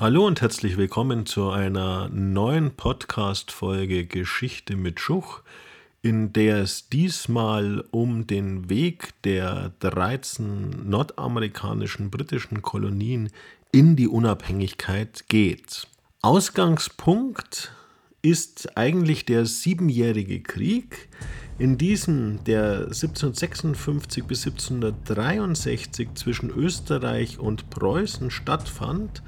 Hallo und herzlich willkommen zu einer neuen Podcast-Folge Geschichte mit Schuch, in der es diesmal um den Weg der 13 nordamerikanischen britischen Kolonien in die Unabhängigkeit geht. Ausgangspunkt ist eigentlich der Siebenjährige Krieg, in diesem der 1756 bis 1763 zwischen Österreich und Preußen stattfand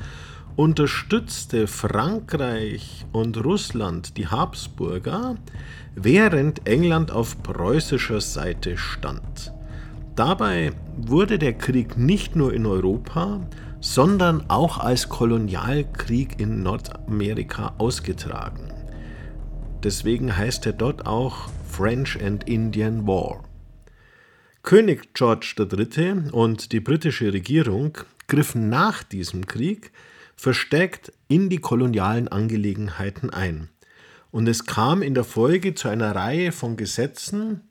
unterstützte Frankreich und Russland die Habsburger, während England auf preußischer Seite stand. Dabei wurde der Krieg nicht nur in Europa, sondern auch als Kolonialkrieg in Nordamerika ausgetragen. Deswegen heißt er dort auch French and Indian War. König George III. und die britische Regierung griffen nach diesem Krieg verstärkt in die kolonialen Angelegenheiten ein. Und es kam in der Folge zu einer Reihe von Gesetzen,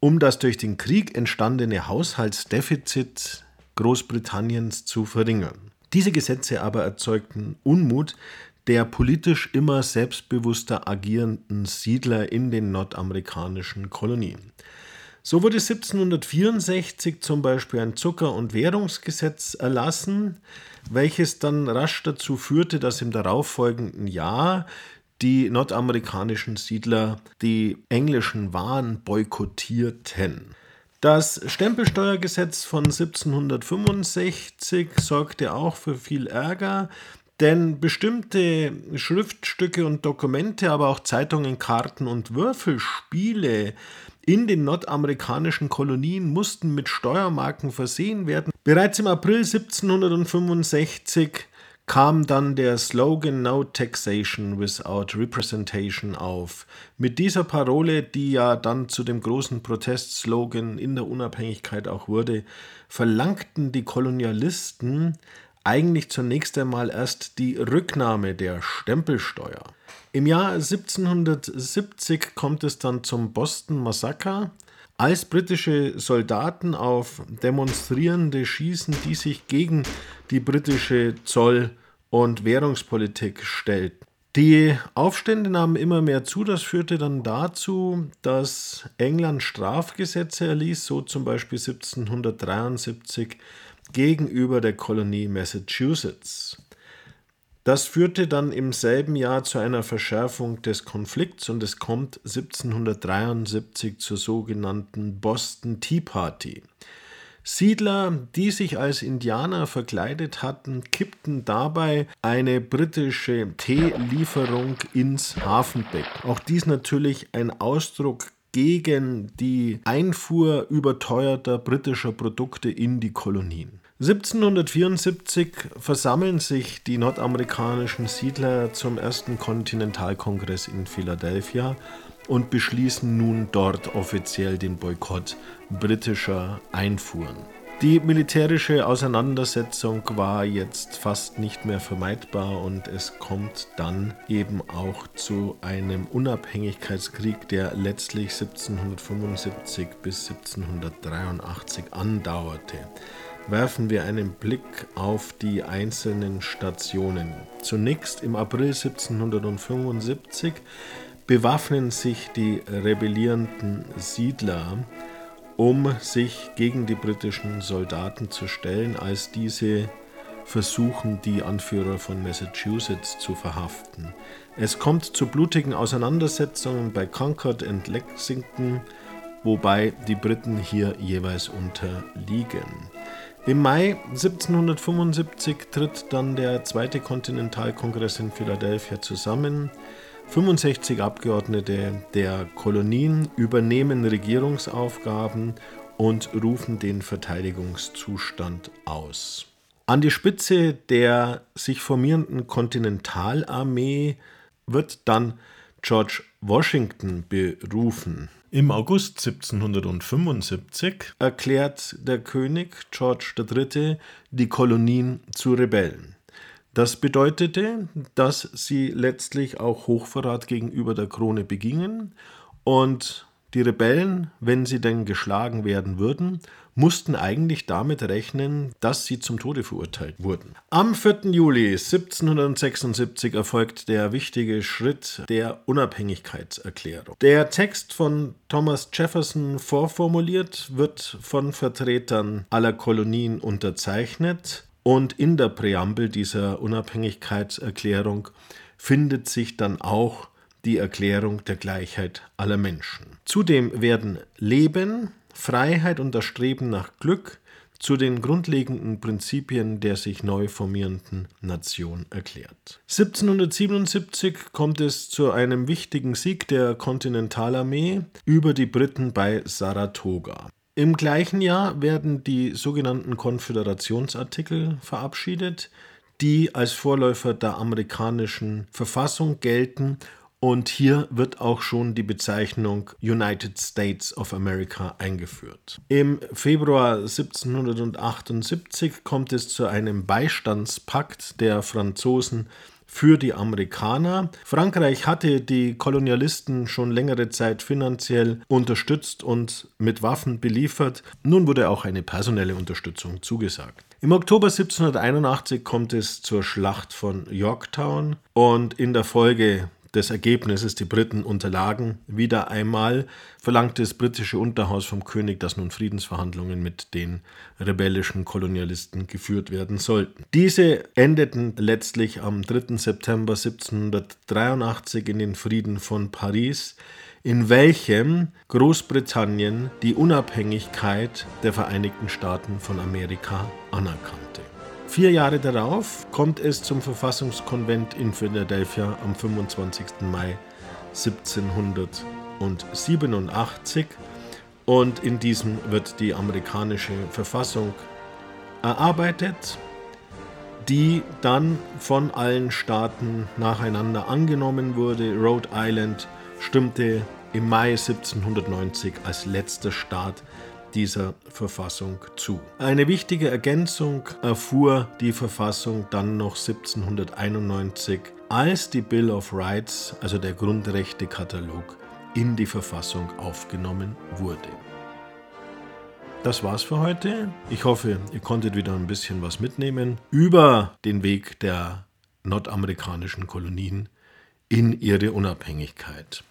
um das durch den Krieg entstandene Haushaltsdefizit Großbritanniens zu verringern. Diese Gesetze aber erzeugten Unmut der politisch immer selbstbewusster agierenden Siedler in den nordamerikanischen Kolonien. So wurde 1764 zum Beispiel ein Zucker- und Währungsgesetz erlassen, welches dann rasch dazu führte, dass im darauffolgenden Jahr die nordamerikanischen Siedler die englischen Waren boykottierten. Das Stempelsteuergesetz von 1765 sorgte auch für viel Ärger, denn bestimmte Schriftstücke und Dokumente, aber auch Zeitungen, Karten und Würfelspiele in den nordamerikanischen Kolonien mussten mit Steuermarken versehen werden. Bereits im April 1765 kam dann der Slogan No Taxation Without Representation auf. Mit dieser Parole, die ja dann zu dem großen Protestslogan in der Unabhängigkeit auch wurde, verlangten die Kolonialisten eigentlich zunächst einmal erst die Rücknahme der Stempelsteuer. Im Jahr 1770 kommt es dann zum Boston Massaker, als britische Soldaten auf Demonstrierende schießen, die sich gegen die britische Zoll- und Währungspolitik stellten. Die Aufstände nahmen immer mehr zu, das führte dann dazu, dass England Strafgesetze erließ, so zum Beispiel 1773 gegenüber der Kolonie Massachusetts. Das führte dann im selben Jahr zu einer Verschärfung des Konflikts und es kommt 1773 zur sogenannten Boston Tea Party. Siedler, die sich als Indianer verkleidet hatten, kippten dabei eine britische Teelieferung ins Hafenbecken. Auch dies natürlich ein Ausdruck gegen die Einfuhr überteuerter britischer Produkte in die Kolonien. 1774 versammeln sich die nordamerikanischen Siedler zum ersten Kontinentalkongress in Philadelphia und beschließen nun dort offiziell den Boykott britischer Einfuhren. Die militärische Auseinandersetzung war jetzt fast nicht mehr vermeidbar und es kommt dann eben auch zu einem Unabhängigkeitskrieg, der letztlich 1775 bis 1783 andauerte werfen wir einen Blick auf die einzelnen Stationen. Zunächst im April 1775 bewaffnen sich die rebellierenden Siedler, um sich gegen die britischen Soldaten zu stellen, als diese versuchen, die Anführer von Massachusetts zu verhaften. Es kommt zu blutigen Auseinandersetzungen bei Concord und Lexington, wobei die Briten hier jeweils unterliegen. Im Mai 1775 tritt dann der Zweite Kontinentalkongress in Philadelphia zusammen. 65 Abgeordnete der Kolonien übernehmen Regierungsaufgaben und rufen den Verteidigungszustand aus. An die Spitze der sich formierenden Kontinentalarmee wird dann George Washington berufen. Im August 1775 erklärt der König George III. die Kolonien zu Rebellen. Das bedeutete, dass sie letztlich auch Hochverrat gegenüber der Krone begingen und Die Rebellen, wenn sie denn geschlagen werden würden, mussten eigentlich damit rechnen, dass sie zum Tode verurteilt wurden. Am 4. Juli 1776 erfolgt der wichtige Schritt der Unabhängigkeitserklärung. Der Text von Thomas Jefferson vorformuliert, wird von Vertretern aller Kolonien unterzeichnet und in der Präambel dieser Unabhängigkeitserklärung findet sich dann auch die Erklärung der Gleichheit aller Menschen. Zudem werden Leben, Freiheit und das Streben nach Glück zu den grundlegenden Prinzipien der sich neu formierenden Nation erklärt. 1777 kommt es zu einem wichtigen Sieg der Kontinentalarmee über die Briten bei Saratoga. Im gleichen Jahr werden die sogenannten Konföderationsartikel verabschiedet, die als Vorläufer der amerikanischen Verfassung gelten und hier wird auch schon die Bezeichnung United States of America eingeführt. Im Februar 1778 kommt es zu einem Beistandspakt der Franzosen für die Amerikaner. Frankreich hatte die Kolonialisten schon längere Zeit finanziell unterstützt und mit Waffen beliefert. Nun wurde auch eine personelle Unterstützung zugesagt. Im Oktober 1781 kommt es zur Schlacht von Yorktown und in der Folge des Ergebnisses, die Briten unterlagen, wieder einmal verlangte das britische Unterhaus vom König, dass nun Friedensverhandlungen mit den rebellischen Kolonialisten geführt werden sollten. Diese endeten letztlich am 3. September 1783 in den Frieden von Paris, in welchem Großbritannien die Unabhängigkeit der Vereinigten Staaten von Amerika anerkannte. Vier Jahre darauf kommt es zum Verfassungskonvent in Philadelphia am 25. Mai 1787 und in diesem wird die amerikanische Verfassung erarbeitet, die dann von allen Staaten nacheinander angenommen wurde. Rhode Island stimmte im Mai 1790 als letzter Staat dieser Verfassung zu. Eine wichtige Ergänzung erfuhr die Verfassung dann noch 1791, als die Bill of Rights, also der Grundrechtekatalog, in die Verfassung aufgenommen wurde. Das war's für heute. Ich hoffe, ihr konntet wieder ein bisschen was mitnehmen über den Weg der nordamerikanischen Kolonien in ihre Unabhängigkeit.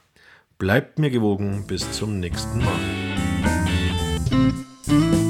Bleibt mir gewogen, bis zum nächsten Mal. Mm-hmm.